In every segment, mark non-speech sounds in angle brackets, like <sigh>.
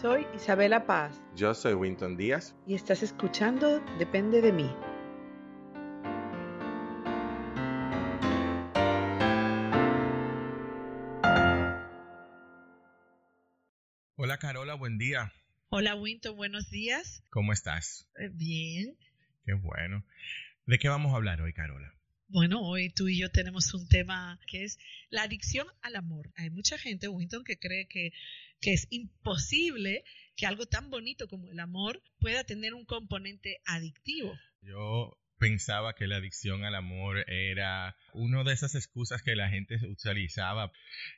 Soy Isabela Paz Yo soy Winton Díaz. y estás escuchando Depende de mí. Hola Carola, buen día. Hola Winton, buenos días. ¿Cómo estás? Eh, Bien. Qué bueno. ¿De qué vamos a hablar hoy, Carola? Bueno, hoy tú y yo tenemos un tema que es la adicción al amor. Hay mucha gente, Winton, que cree que, que es imposible que algo tan bonito como el amor pueda tener un componente adictivo. Yo pensaba que la adicción al amor era una de esas excusas que la gente utilizaba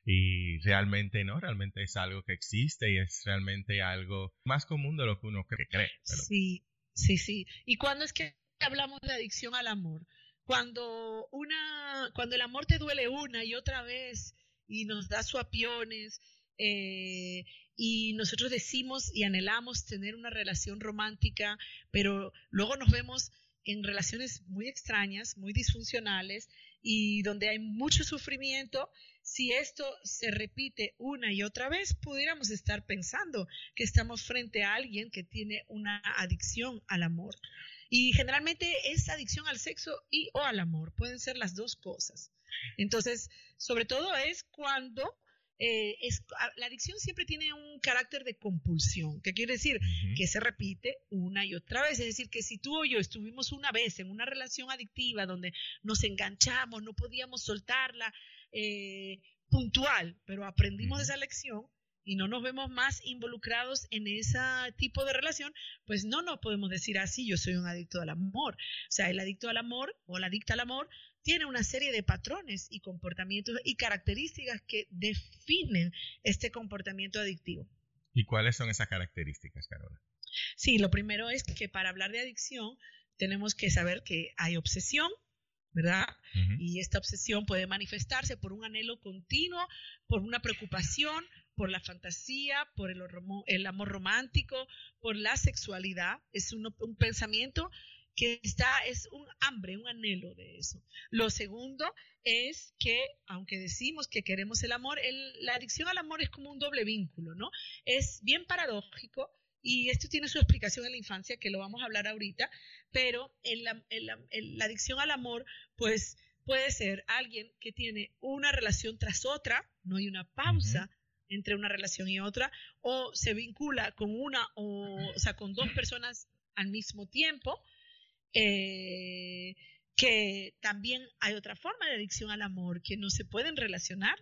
y realmente no, realmente es algo que existe y es realmente algo más común de lo que uno cree. pero- Sí, sí, sí. ¿Y cuándo es que hablamos de adicción al amor? Cuando una, cuando el amor te duele una y otra vez y nos da suapiones eh, y nosotros decimos y anhelamos tener una relación romántica, pero luego nos vemos en relaciones muy extrañas, muy disfuncionales y donde hay mucho sufrimiento, si esto se repite una y otra vez, pudiéramos estar pensando que estamos frente a alguien que tiene una adicción al amor. Y generalmente es adicción al sexo y o al amor, pueden ser las dos cosas. Entonces, sobre todo es cuando eh, es, la adicción siempre tiene un carácter de compulsión, que quiere decir que se repite una y otra vez. Es decir, que si tú o yo estuvimos una vez en una relación adictiva donde nos enganchamos, no podíamos soltarla, eh, puntual, pero aprendimos esa lección y no nos vemos más involucrados en ese tipo de relación, pues no nos podemos decir así, yo soy un adicto al amor. O sea, el adicto al amor o la adicta al amor tiene una serie de patrones y comportamientos y características que definen este comportamiento adictivo. ¿Y cuáles son esas características, Carola? Sí, lo primero es que para hablar de adicción tenemos que saber que hay obsesión, ¿verdad? Y esta obsesión puede manifestarse por un anhelo continuo, por una preocupación, por la fantasía, por el, amor romántico, por la sexualidad. Es un, un pensamiento que está, es un hambre, un anhelo de eso. Lo segundo es que, aunque decimos que queremos el amor, el- la adicción al amor es como un doble vínculo, ¿no? Es bien paradójico y esto tiene su explicación en la infancia, que lo vamos a hablar ahorita, pero el am- el- la adicción al amor, pues puede ser alguien que tiene una relación tras otra, no hay una pausa entre una relación y otra, o se vincula con una o, o sea, con dos personas al mismo tiempo, eh, que también hay otra forma de adicción al amor, que no se pueden relacionar.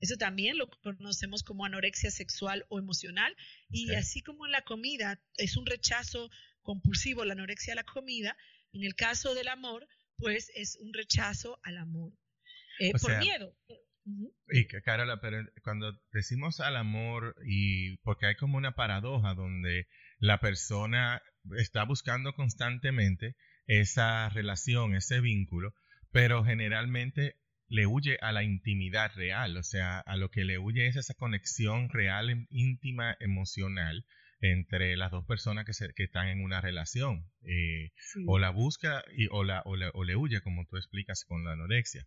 Eso también lo conocemos como anorexia sexual o emocional. Y así como en la comida es un rechazo compulsivo, la anorexia a la comida, en el caso del amor, pues es un rechazo al amor. Eh, por sea, miedo. Y que, Carola, pero cuando decimos al amor y porque hay como una paradoja donde la persona está buscando constantemente esa relación, ese vínculo, pero generalmente le huye a la intimidad real, o sea, a lo que le huye es esa conexión real, em- íntima, emocional entre las dos personas que, se- que están en una relación. Eh, Sí. o la busca y, o, la, o, la- o le huye, como tú explicas con la anorexia.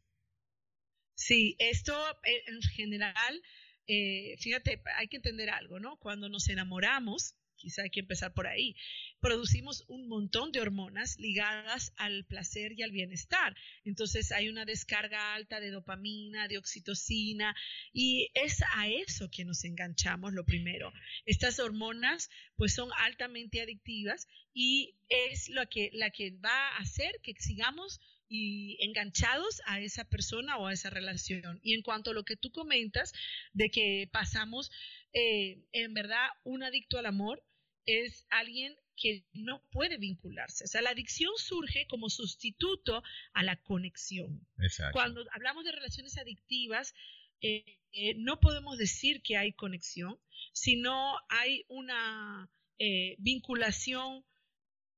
Sí, esto eh, en general, eh, fíjate, hay que entender algo, ¿no? Cuando nos enamoramos, quizá hay que empezar por ahí, producimos un montón de hormonas ligadas al placer y al bienestar. Entonces hay una descarga alta de dopamina, de oxitocina, y es a eso que nos enganchamos lo primero. Estas hormonas pues son altamente adictivas y es lo que, la que va a hacer que sigamos y enganchados a esa persona o a esa relación. Y en cuanto a lo que tú comentas, de que pasamos, eh, en verdad, un adicto al amor es alguien que no puede vincularse. O sea, la adicción surge como sustituto a la conexión. Exacto. Cuando hablamos de relaciones adictivas, eh, eh, no podemos decir que hay conexión, sino hay una eh, vinculación,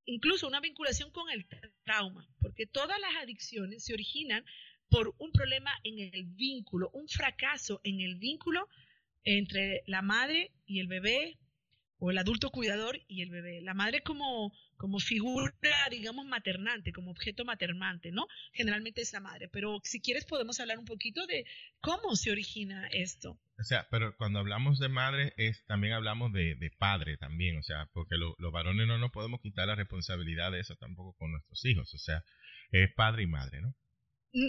incluso una vinculación con el trauma, porque todas las adicciones se originan por un problema en el vínculo, un fracaso en el vínculo entre la madre y el bebé, o el adulto cuidador y el bebé. La madre como, como figura, digamos, maternante, como objeto maternante, ¿no? Generalmente es la madre. Pero si quieres podemos hablar un poquito de cómo se origina esto. O sea, pero cuando hablamos de madre, es también hablamos de, padre también, o sea, porque los varones no nos podemos quitar la responsabilidad de eso tampoco con nuestros hijos, o sea, es padre y madre, ¿no?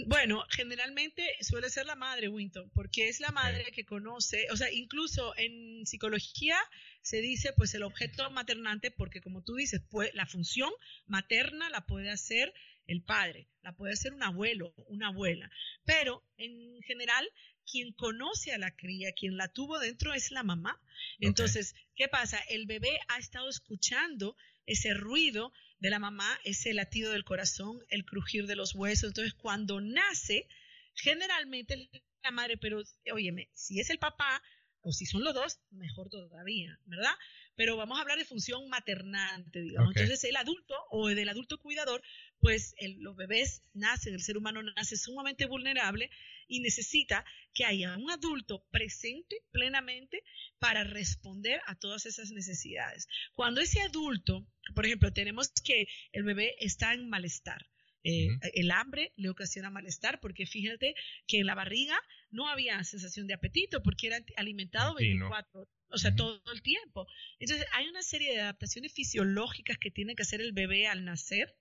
Bueno, generalmente suele ser la madre, Winton, porque es la madre que conoce, o sea, incluso en psicología se dice pues el objeto maternante, porque como tú dices, pues, la función materna la puede hacer el padre, la puede hacer un abuelo, una abuela, pero en general quien conoce a la cría, quien la tuvo dentro es la mamá. Entonces, ¿qué pasa? El bebé ha estado escuchando ese ruido de la mamá, ese latido del corazón, el crujir de los huesos. Entonces, cuando nace, generalmente la madre, pero óyeme, si es el papá o si son los dos, mejor todavía, ¿verdad? Pero vamos a hablar de función maternante, digamos. Entonces, el adulto o del adulto cuidador, pues los bebés nacen, el ser humano nace sumamente vulnerable y necesita que haya un adulto presente plenamente para responder a todas esas necesidades. Cuando ese adulto, por ejemplo, tenemos que el bebé está en malestar, eh, el hambre le ocasiona malestar porque fíjate que en la barriga no había sensación de apetito porque era alimentado 24, o sea, todo el tiempo. Entonces, hay una serie de adaptaciones fisiológicas que tiene que hacer el bebé al nacer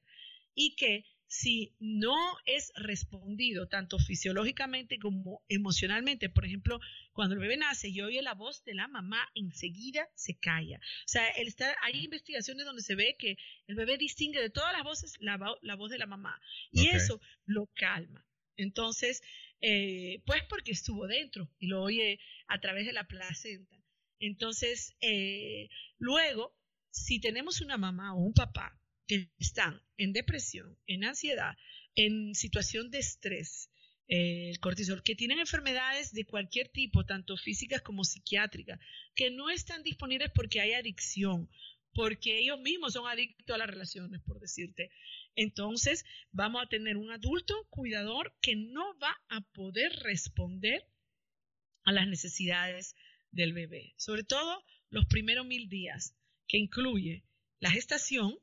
y que si no es respondido tanto fisiológicamente como emocionalmente, por ejemplo, cuando el bebé nace y oye la voz de la mamá, enseguida se calla. O sea, está, hay investigaciones donde se ve que el bebé distingue de todas las voces la, voz de la mamá y eso lo calma. Entonces, eh, pues porque estuvo dentro y lo oye a través de la placenta. Entonces, eh, luego, si tenemos una mamá o un papá que están en depresión, en ansiedad, en situación de estrés, eh, el cortisol, que tienen enfermedades de cualquier tipo, tanto físicas como psiquiátricas, que no están disponibles porque hay adicción, porque ellos mismos son adictos a las relaciones, por decirte. Entonces, vamos a tener un adulto cuidador que no va a poder responder a las necesidades del bebé, sobre todo los primeros mil días, que incluye la gestación,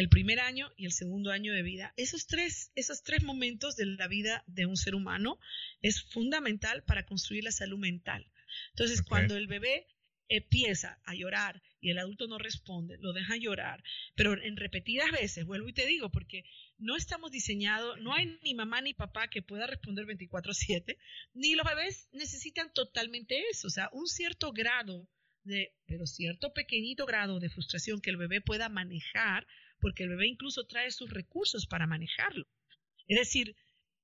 el primer año y el segundo año de vida. Esos tres, esos tres momentos de la vida de un ser humano es fundamental para construir la salud mental. Entonces, cuando el bebé empieza a llorar y el adulto no responde, lo deja llorar, pero en repetidas veces, vuelvo y te digo, porque no estamos diseñados, no hay ni mamá ni papá que pueda responder 24/7, ni los bebés necesitan totalmente eso, o sea, un cierto grado de, pero cierto pequeñito grado de frustración que el bebé pueda manejar porque el bebé incluso trae sus recursos para manejarlo. Es decir,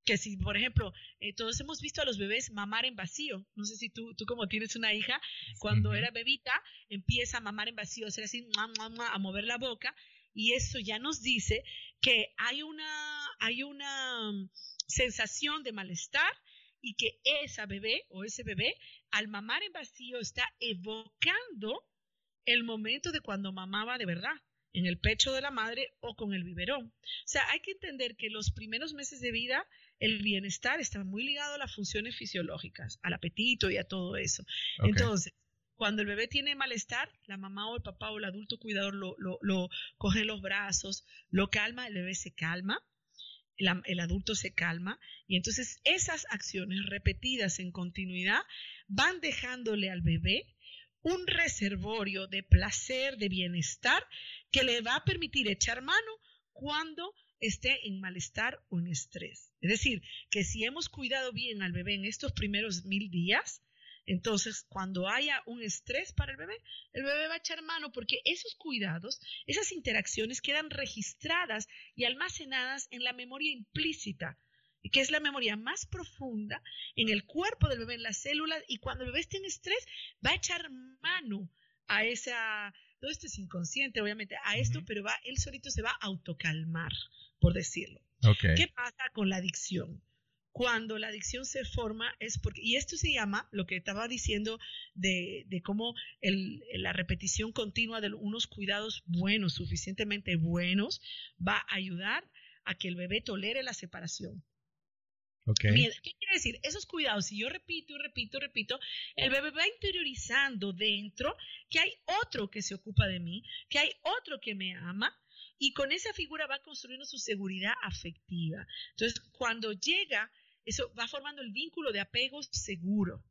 que si, por ejemplo, eh, todos hemos visto a los bebés mamar en vacío, no sé si tú, tú como tienes una hija, cuando era bebita, empieza a mamar en vacío, hacer así, a mover la boca, y eso ya nos dice que hay una, hay una mm, sensación de malestar y que esa bebé o ese bebé al mamar en vacío está evocando el momento de cuando mamaba de verdad en el pecho de la madre o con el biberón. O sea, hay que entender que los primeros meses de vida el bienestar está muy ligado a las funciones fisiológicas, al apetito y a todo eso. Entonces, cuando el bebé tiene malestar, la mamá o el papá o el adulto cuidador lo, lo, coge en los brazos, lo calma, el bebé se calma, el adulto se calma y entonces esas acciones repetidas en continuidad van dejándole al bebé un reservorio de placer, de bienestar, que le va a permitir echar mano cuando esté en malestar o en estrés. Es decir, que si hemos cuidado bien al bebé en estos primeros mil días, entonces cuando haya un estrés para el bebé, el bebé va a echar mano porque esos cuidados, esas interacciones quedan registradas y almacenadas en la memoria implícita que es la memoria más profunda en el cuerpo del bebé, en las células, y cuando el bebé esté en estrés, va a echar mano a esa, todo esto es inconsciente, obviamente, a esto, pero va, él solito se va a autocalmar, por decirlo. ¿Qué pasa con la adicción? Cuando la adicción se forma es porque, y esto se llama, lo que estaba diciendo de, de cómo el, la repetición continua de unos cuidados buenos, suficientemente buenos, va a ayudar a que el bebé tolere la separación. ¿Qué quiere decir? Esos cuidados, si yo repito y repito y repito, el bebé va interiorizando dentro que hay otro que se ocupa de mí, que hay otro que me ama, y con esa figura va construyendo su seguridad afectiva. Entonces, cuando llega, eso va formando el vínculo de apego seguro.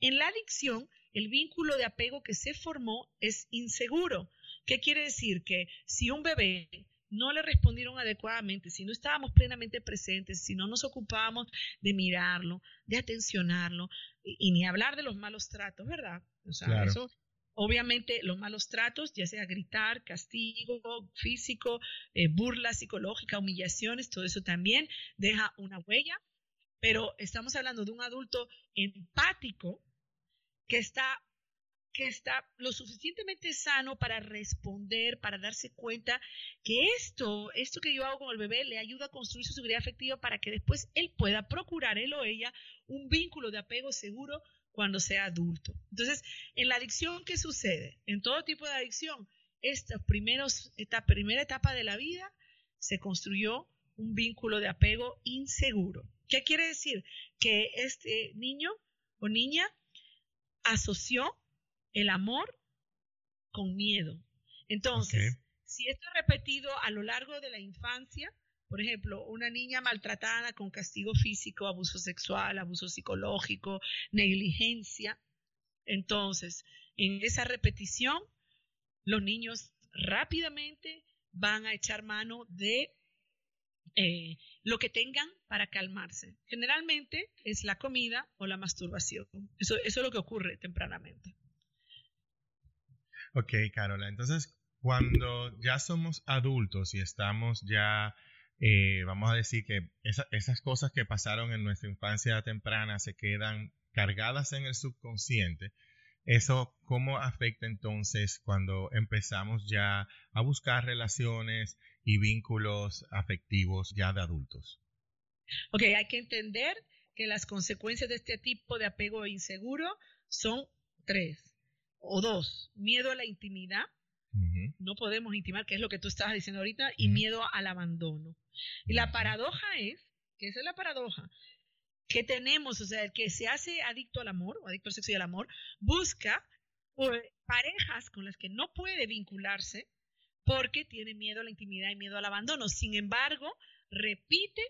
En la adicción, el vínculo de apego que se formó es inseguro. ¿Qué quiere decir? Que si un bebé no le respondieron adecuadamente, si no estábamos plenamente presentes, si no nos ocupábamos de mirarlo, de atencionarlo, y, ni hablar de los malos tratos, ¿verdad? O sea, eso, obviamente, los malos tratos, ya sea gritar, castigo físico, eh, burla psicológica, humillaciones, todo eso también deja una huella, pero estamos hablando de un adulto empático que está que está lo suficientemente sano para responder, para darse cuenta que esto, esto que yo hago con el bebé le ayuda a construir su seguridad afectiva para que después él pueda procurar, él o ella, un vínculo de apego seguro cuando sea adulto. Entonces, en la adicción, ¿qué sucede? En todo tipo de adicción, esta, primeros, esta primera etapa de la vida se construyó un vínculo de apego inseguro. ¿Qué quiere decir? Que este niño o niña asoció el amor con miedo. Entonces, si esto es repetido a lo largo de la infancia, por ejemplo, una niña maltratada con castigo físico, abuso sexual, abuso psicológico, negligencia, entonces, en esa repetición, los niños rápidamente van a echar mano de eh, lo que tengan para calmarse. Generalmente es la comida o la masturbación. Eso, eso es lo que ocurre tempranamente. Ok, Carola. Entonces, cuando ya somos adultos y estamos ya, eh, vamos a decir que esas cosas que pasaron en nuestra infancia temprana se quedan cargadas en el subconsciente, ¿eso cómo afecta entonces cuando empezamos ya a buscar relaciones y vínculos afectivos ya de adultos? Ok, hay que entender que las consecuencias de este tipo de apego inseguro son tres o dos, miedo a la intimidad. No podemos intimar, que es lo que tú estabas diciendo ahorita, y miedo al abandono. Y la paradoja es, que esa es la paradoja, que tenemos, o sea, el que se hace adicto al amor o adicto al sexo y al amor, busca pues, parejas con las que no puede vincularse porque tiene miedo a la intimidad y miedo al abandono. Sin embargo, repite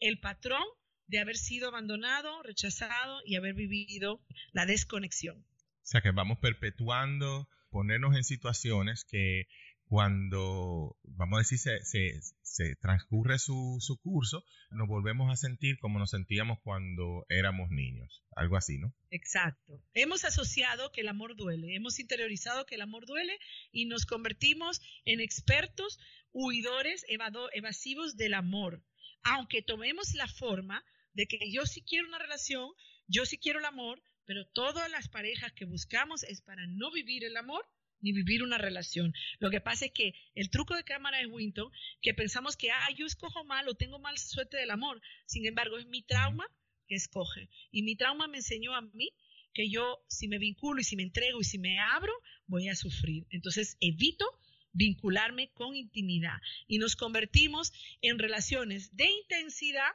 el patrón de haber sido abandonado, rechazado y haber vivido la desconexión. Sea que vamos perpetuando, ponernos en situaciones que cuando, vamos a decir, se, transcurre su, su, curso, nos volvemos a sentir como nos sentíamos cuando éramos niños. Algo así, ¿no? Exacto. Hemos asociado que el amor duele, hemos interiorizado que el amor duele y nos convertimos en expertos huidores evasivos del amor. Aunque tomemos la forma de que yo sí quiero una relación, yo sí quiero el amor, pero todas las parejas que buscamos es para no vivir el amor ni vivir una relación. Lo que pasa es que el truco de cámara es Winton, que pensamos que, ah, yo escojo mal o tengo mal suerte del amor. Sin embargo, es mi trauma que escoge. Y mi trauma me enseñó a mí que yo, si me vinculo y si me entrego y si me abro, voy a sufrir. Entonces, evito vincularme con intimidad y nos convertimos en relaciones de intensidad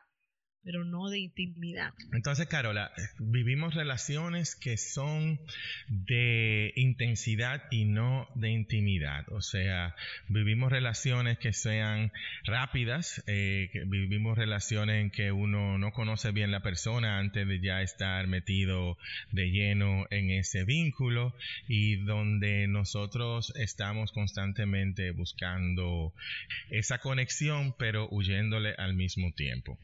pero no de intimidad. Entonces, Carola, vivimos relaciones que son de intensidad y no de intimidad. O sea, vivimos relaciones que sean rápidas, eh, vivimos relaciones en que uno no conoce bien la persona antes de ya estar metido de lleno en ese vínculo y donde nosotros estamos constantemente buscando esa conexión, pero huyéndole al mismo tiempo.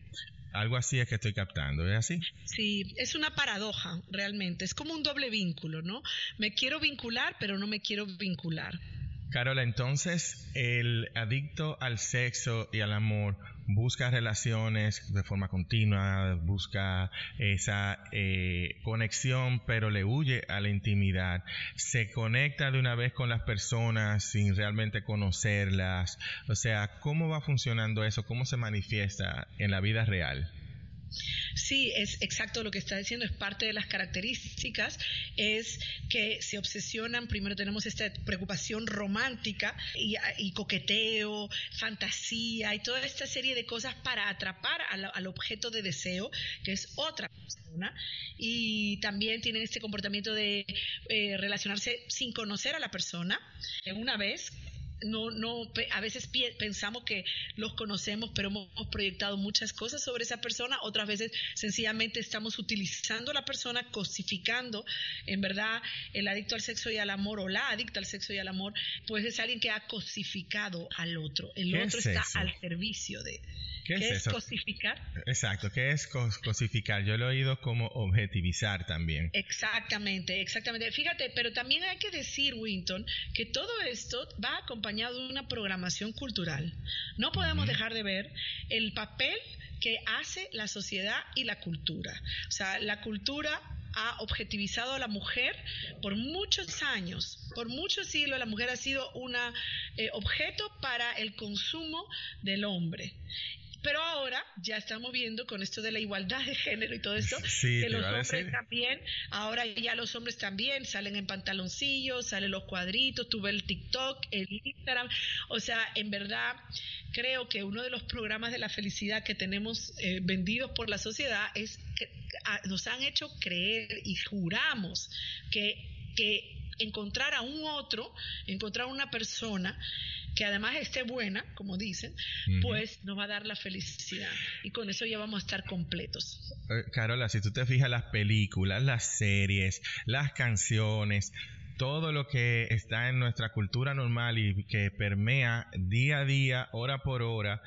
Algo así es que estoy captando, ¿es así? Sí, es una paradoja realmente, es como un doble vínculo, ¿no? Me quiero vincular, pero no me quiero vincular. Carola, entonces el adicto al sexo y al amor busca relaciones de forma continua, busca esa eh, conexión, pero le huye a la intimidad. Se conecta de una vez con las personas sin realmente conocerlas. O sea, ¿cómo va funcionando eso? ¿Cómo se manifiesta en la vida real? Sí, es exacto lo que está diciendo, es parte de las características, es que se obsesionan, primero tenemos esta preocupación romántica y, coqueteo, fantasía y toda esta serie de cosas para atrapar al, objeto de deseo, que es otra persona, y también tienen este comportamiento de eh, relacionarse sin conocer a la persona. Una vez no, no, a veces pensamos que los conocemos, pero hemos proyectado muchas cosas sobre esa persona, otras veces sencillamente estamos utilizando a la persona, cosificando, en verdad, el adicto al sexo y al amor o la adicta al sexo y al amor, pues es alguien que ha cosificado al otro, el otro está al servicio de... ¿Qué, es, cosificar? Exacto, ¿qué es cosificar? Yo lo he oído como objetivizar también. Exactamente, exactamente. Fíjate, pero también hay que decir, Winton, que todo esto va acompañado de una programación cultural. No podemos dejar de ver el papel que hace la sociedad y la cultura. O sea, la cultura ha objetivizado a la mujer por muchos años, por muchos siglos la mujer ha sido un eh, objeto para el consumo del hombre. Pero ahora ya estamos viendo con esto de la igualdad de género y todo esto, que los hombres también, ahora ya los hombres también salen en pantaloncillos, salen los cuadritos, tuve el TikTok, el Instagram, o sea, en verdad creo que uno de los programas de la felicidad que tenemos eh, vendidos por la sociedad es que nos han hecho creer y juramos que, que encontrar a un otro, encontrar a una persona que además esté buena, como dicen, pues nos va a dar la felicidad. Y con eso ya vamos a estar completos. Eh, Carola, si tú te fijas las películas, las series, las canciones, todo lo que está en nuestra cultura normal y que permea día a día, hora por hora,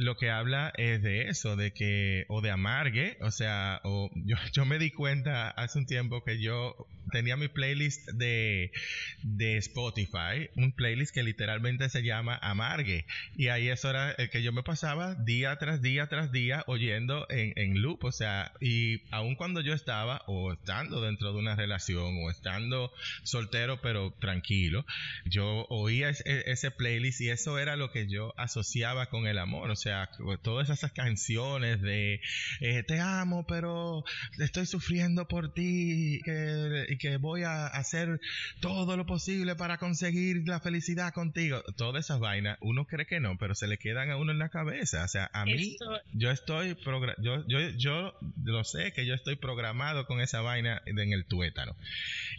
lo que habla es de eso, de que, o de amargue, o sea, o <laughs> yo, me di cuenta hace un tiempo que yo tenía mi playlist de, Spotify, un playlist que literalmente se llama Amargue, y ahí eso era el que yo me pasaba día tras día tras día oyendo en, loop, o sea, y aun cuando yo estaba, o estando dentro de una relación, o estando soltero pero tranquilo, yo oía ese playlist y eso era lo que yo asociaba con el amor, o sea, todas esas canciones de eh, te amo, pero estoy sufriendo por ti y que voy a hacer todo lo posible para conseguir la felicidad contigo. Todas esas vainas, uno cree que no, pero se le quedan a uno en la cabeza. O sea, a mí, yo estoy, yo, yo, yo lo sé que yo estoy programado con esa vaina en el tuétano.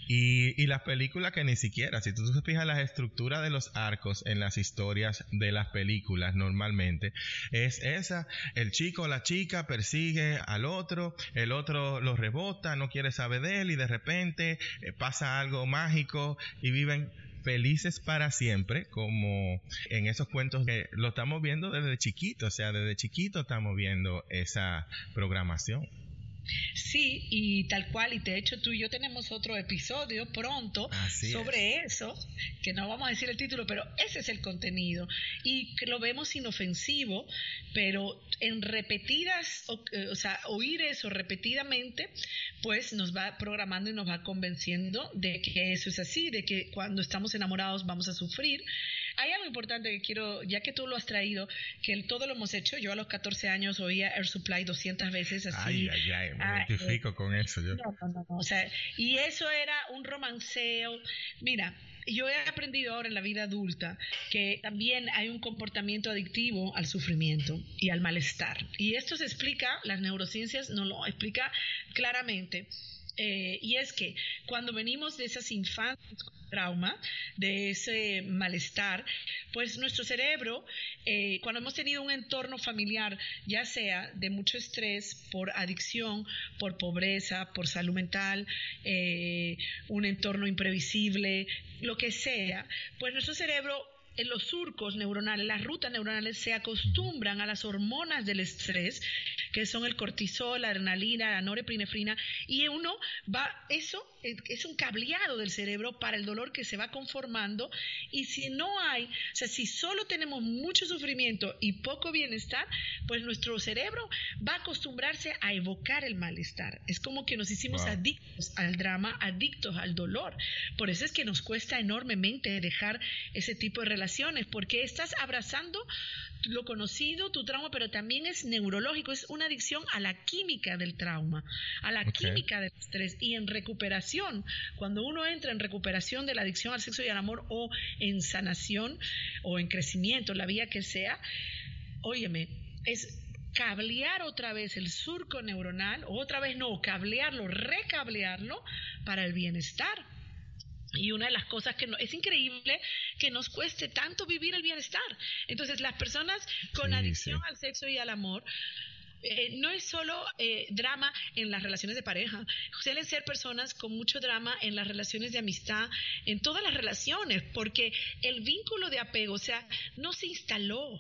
Y, y las películas que ni siquiera, si tú te fijas las estructuras de los arcos en las historias de las películas normalmente, es esa, el chico o la chica persigue al otro, el otro lo rebota, no quiere saber de él y de repente eh, pasa algo mágico y viven felices para siempre, como en esos cuentos que lo estamos viendo desde chiquito, o sea, desde chiquito estamos viendo esa programación. Sí, y tal cual, y de hecho tú y yo tenemos otro episodio pronto sobre eso, que no vamos a decir el título, pero ese es el contenido, y lo vemos inofensivo, pero en repetidas, o, eh, o sea, oír eso repetidamente, pues nos va programando y nos va convenciendo de que eso es así, de que cuando estamos enamorados vamos a sufrir, hay algo importante que quiero, ya que tú lo has traído, que todo lo hemos hecho. Yo a los 14 años oía Air Supply 200 veces así. Ay, ay, ay, me ah, identifico eh, con eso. Yo. No, no, no, O sea, y eso era un romanceo. Mira, yo he aprendido ahora en la vida adulta que también hay un comportamiento adictivo al sufrimiento y al malestar. Y esto se explica, las neurociencias nos lo explica claramente. Eh, y es que cuando venimos de esas infancias trauma, de ese malestar, pues nuestro cerebro, eh, cuando hemos tenido un entorno familiar, ya sea de mucho estrés, por adicción, por pobreza, por salud mental, eh, un entorno imprevisible, lo que sea, pues nuestro cerebro en los surcos neuronales, las rutas neuronales se acostumbran a las hormonas del estrés, que son el cortisol, la adrenalina, la norepinefrina, y uno va, eso es un cableado del cerebro para el dolor que se va conformando, y si no hay, o sea, si solo tenemos mucho sufrimiento y poco bienestar, pues nuestro cerebro va a acostumbrarse a evocar el malestar. Es como que nos hicimos adictos al drama, adictos al dolor. Por eso es que nos cuesta enormemente dejar ese tipo de relaciones, porque estás abrazando lo conocido, tu trauma, pero también es neurológico, es una adicción a la química del trauma, a la química del estrés. Y en recuperación, cuando uno entra en recuperación de la adicción al sexo y al amor o en sanación o en crecimiento, la vía que sea, óyeme, es cablear otra vez el surco neuronal, otra vez no, cablearlo, recablearlo para el bienestar. Y una de las cosas que no, es increíble que nos cueste tanto vivir el bienestar. Entonces, las personas con adicción al sexo y al amor eh, no es solo eh, drama en las relaciones de pareja, suelen ser personas con mucho drama en las relaciones de amistad, en todas las relaciones, porque el vínculo de apego, o sea, no se instaló,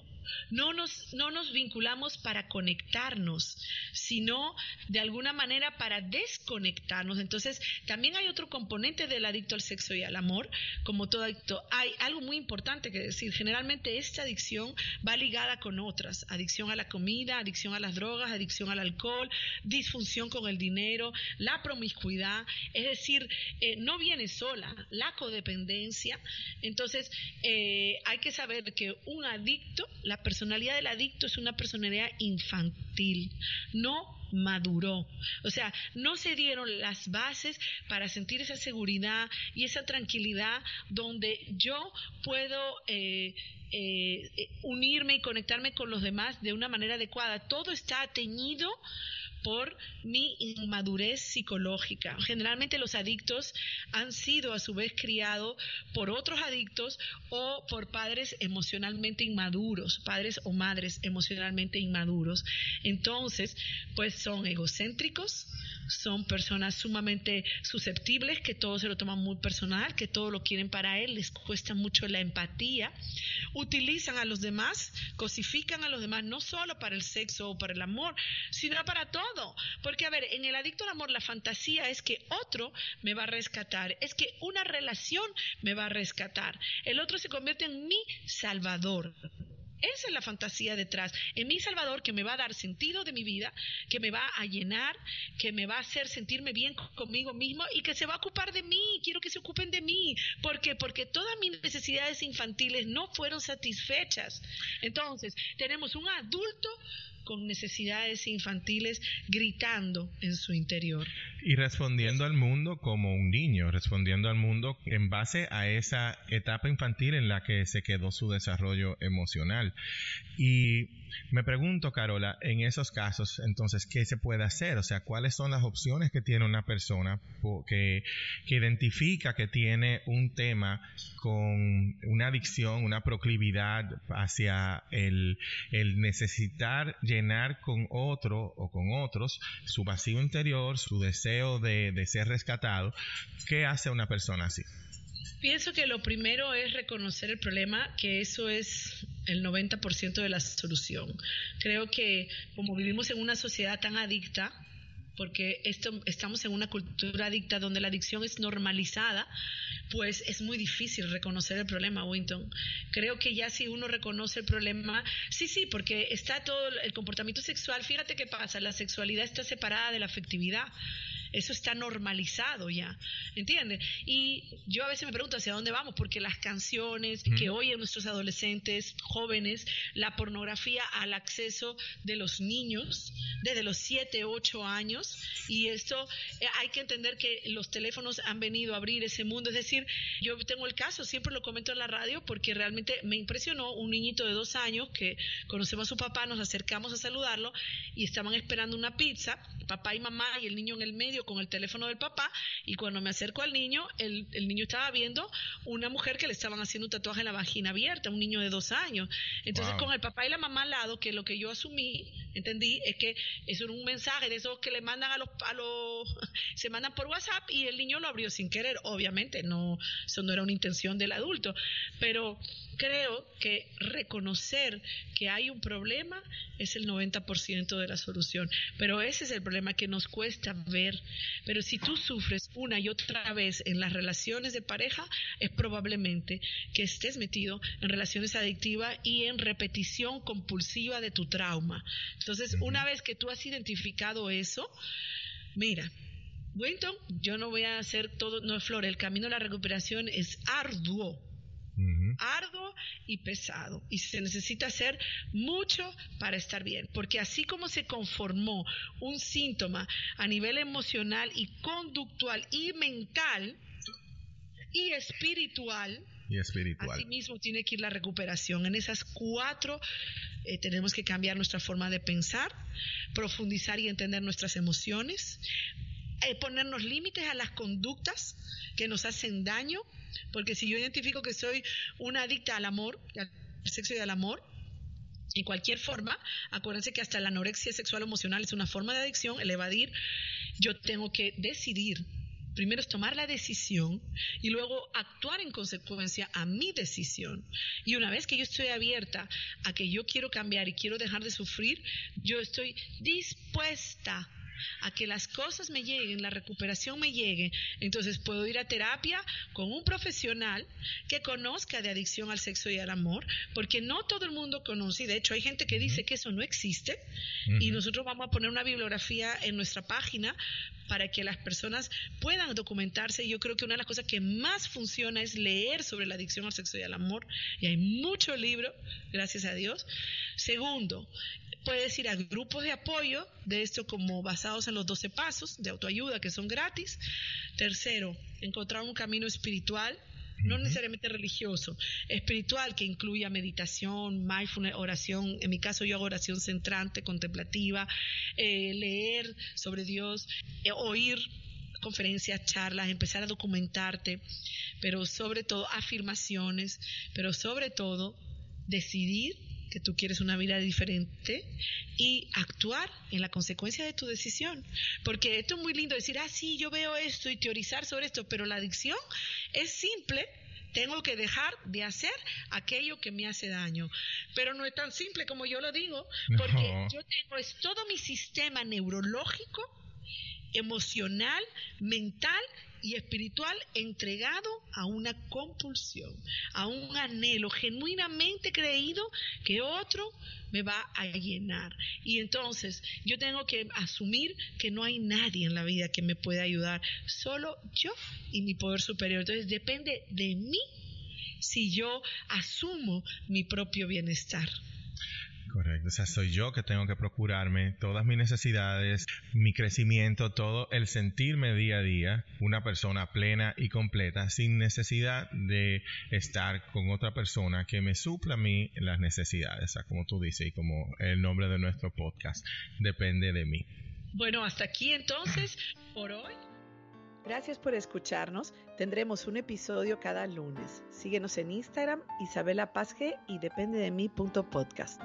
no nos, no nos vinculamos para conectarnos, sino de alguna manera para desconectarnos. Entonces, también hay otro componente del adicto al sexo y al amor, como todo adicto. Hay algo muy importante que decir, generalmente esta adicción va ligada con otras, adicción a la comida, adicción a las drogas, adicción al alcohol, disfunción con el dinero, la promiscuidad, es decir, eh, no viene sola, la codependencia. Entonces, eh, hay que saber que un adicto, la personalidad del adicto es una personalidad infantil, no maduró. O sea, no se dieron las bases para sentir esa seguridad y esa tranquilidad donde yo puedo... Eh, eh, unirme y conectarme con los demás de una manera adecuada. Todo está teñido por mi inmadurez psicológica. Generalmente los adictos han sido a su vez criados por otros adictos o por padres emocionalmente inmaduros, padres o madres emocionalmente inmaduros. Entonces, pues son egocéntricos, son personas sumamente susceptibles, que todo se lo toman muy personal, que todo lo quieren para él, les cuesta mucho la empatía, utilizan a los demás, cosifican a los demás, no solo para el sexo o para el amor, sino para todo. Porque, a ver, en el adicto al amor la fantasía es que otro me va a rescatar, es que una relación me va a rescatar, el otro se convierte en mi salvador. Esa es la fantasía detrás. En mi Salvador que me va a dar sentido de mi vida, que me va a llenar, que me va a hacer sentirme bien conmigo mismo y que se va a ocupar de mí. Quiero que se ocupen de mí. ¿Por qué? Porque todas mis necesidades infantiles no fueron satisfechas. Entonces, tenemos un adulto con necesidades infantiles gritando en su interior. Y respondiendo al mundo como un niño, respondiendo al mundo en base a esa etapa infantil en la que se quedó su desarrollo emocional. Y me pregunto, Carola, en esos casos, entonces, ¿qué se puede hacer? O sea, ¿cuáles son las opciones que tiene una persona que, que identifica que tiene un tema con una adicción, una proclividad hacia el, el necesitar llenar con otro o con otros su vacío interior, su deseo de, de ser rescatado? ¿Qué hace una persona así? Pienso que lo primero es reconocer el problema, que eso es el 90% de la solución. Creo que como vivimos en una sociedad tan adicta, porque esto, estamos en una cultura adicta donde la adicción es normalizada, pues es muy difícil reconocer el problema, Winton. Creo que ya si uno reconoce el problema, sí, sí, porque está todo el comportamiento sexual, fíjate qué pasa, la sexualidad está separada de la afectividad. Eso está normalizado ya, ¿entiendes? Y yo a veces me pregunto hacia dónde vamos, porque las canciones que oyen nuestros adolescentes, jóvenes, la pornografía al acceso de los niños desde los 7, 8 años, y esto eh, hay que entender que los teléfonos han venido a abrir ese mundo. Es decir, yo tengo el caso, siempre lo comento en la radio, porque realmente me impresionó un niñito de dos años que conocemos a su papá, nos acercamos a saludarlo y estaban esperando una pizza, papá y mamá y el niño en el medio con el teléfono del papá y cuando me acerco al niño, el, niño estaba viendo una mujer que le estaban haciendo un tatuaje en la vagina abierta, un niño de dos años. Entonces con el papá y la mamá al lado, que lo que yo asumí, entendí, es que eso era un mensaje de esos que le mandan a los, a los, <laughs> se mandan por WhatsApp y el niño lo abrió sin querer, obviamente, no, eso no era una intención del adulto, pero creo que reconocer que hay un problema es el 90% de la solución, pero ese es el problema que nos cuesta ver pero si tú sufres una y otra vez en las relaciones de pareja, es probablemente que estés metido en relaciones adictivas y en repetición compulsiva de tu trauma. Entonces, una vez que tú has identificado eso, mira, Winton, yo no voy a hacer todo, no es flor, el camino a la recuperación es arduo arduo y pesado. Y se necesita hacer mucho para estar bien. Porque así como se conformó un síntoma a nivel emocional y conductual y mental y espiritual, y espiritual. Asimismo tiene que ir la recuperación. En esas cuatro eh, tenemos que cambiar nuestra forma de pensar, profundizar y entender nuestras emociones, eh, ponernos límites a las conductas que nos hacen daño, porque si yo identifico que soy una adicta al amor, al sexo y al amor, en cualquier forma, acuérdense que hasta la anorexia sexual emocional es una forma de adicción, el evadir, yo tengo que decidir primero es tomar la decisión y luego actuar en consecuencia a mi decisión. Y una vez que yo estoy abierta a que yo quiero cambiar y quiero dejar de sufrir, yo estoy dispuesta a que las cosas me lleguen, la recuperación me llegue, entonces puedo ir a terapia con un profesional que conozca de adicción al sexo y al amor, porque no todo el mundo conoce, y de hecho hay gente que dice que eso no existe, y nosotros vamos a poner una bibliografía en nuestra página para que las personas puedan documentarse. Yo creo que una de las cosas que más funciona es leer sobre la adicción al sexo y al amor, y hay mucho libro, gracias a Dios. Segundo, puedes ir a grupos de apoyo de esto como basados en los 12 pasos de autoayuda que son gratis. Tercero, encontrar un camino espiritual no necesariamente religioso, espiritual que incluya meditación, mindfulness, oración, en mi caso yo hago oración centrante, contemplativa, eh, leer sobre Dios, eh, oír conferencias, charlas, empezar a documentarte, pero sobre todo afirmaciones, pero sobre todo decidir que tú quieres una vida diferente y actuar en la consecuencia de tu decisión. Porque esto es muy lindo decir, ah, sí, yo veo esto y teorizar sobre esto, pero la adicción es simple. Tengo que dejar de hacer aquello que me hace daño. Pero no es tan simple como yo lo digo, porque yo tengo es todo mi sistema neurológico, emocional, mental y espiritual entregado a una compulsión, a un anhelo genuinamente creído que otro me va a llenar. Y entonces yo tengo que asumir que no hay nadie en la vida que me pueda ayudar, solo yo y mi poder superior. Entonces depende de mí si yo asumo mi propio bienestar. Correcto, o sea, soy yo que tengo que procurarme todas mis necesidades, mi crecimiento, todo el sentirme día a día una persona plena y completa sin necesidad de estar con otra persona que me supla a mí las necesidades, o sea, como tú dices y como el nombre de nuestro podcast, depende de mí. Bueno, hasta aquí entonces por hoy. Gracias por escucharnos. Tendremos un episodio cada lunes. Síguenos en Instagram, Isabela Pazge y depende de mí.podcast.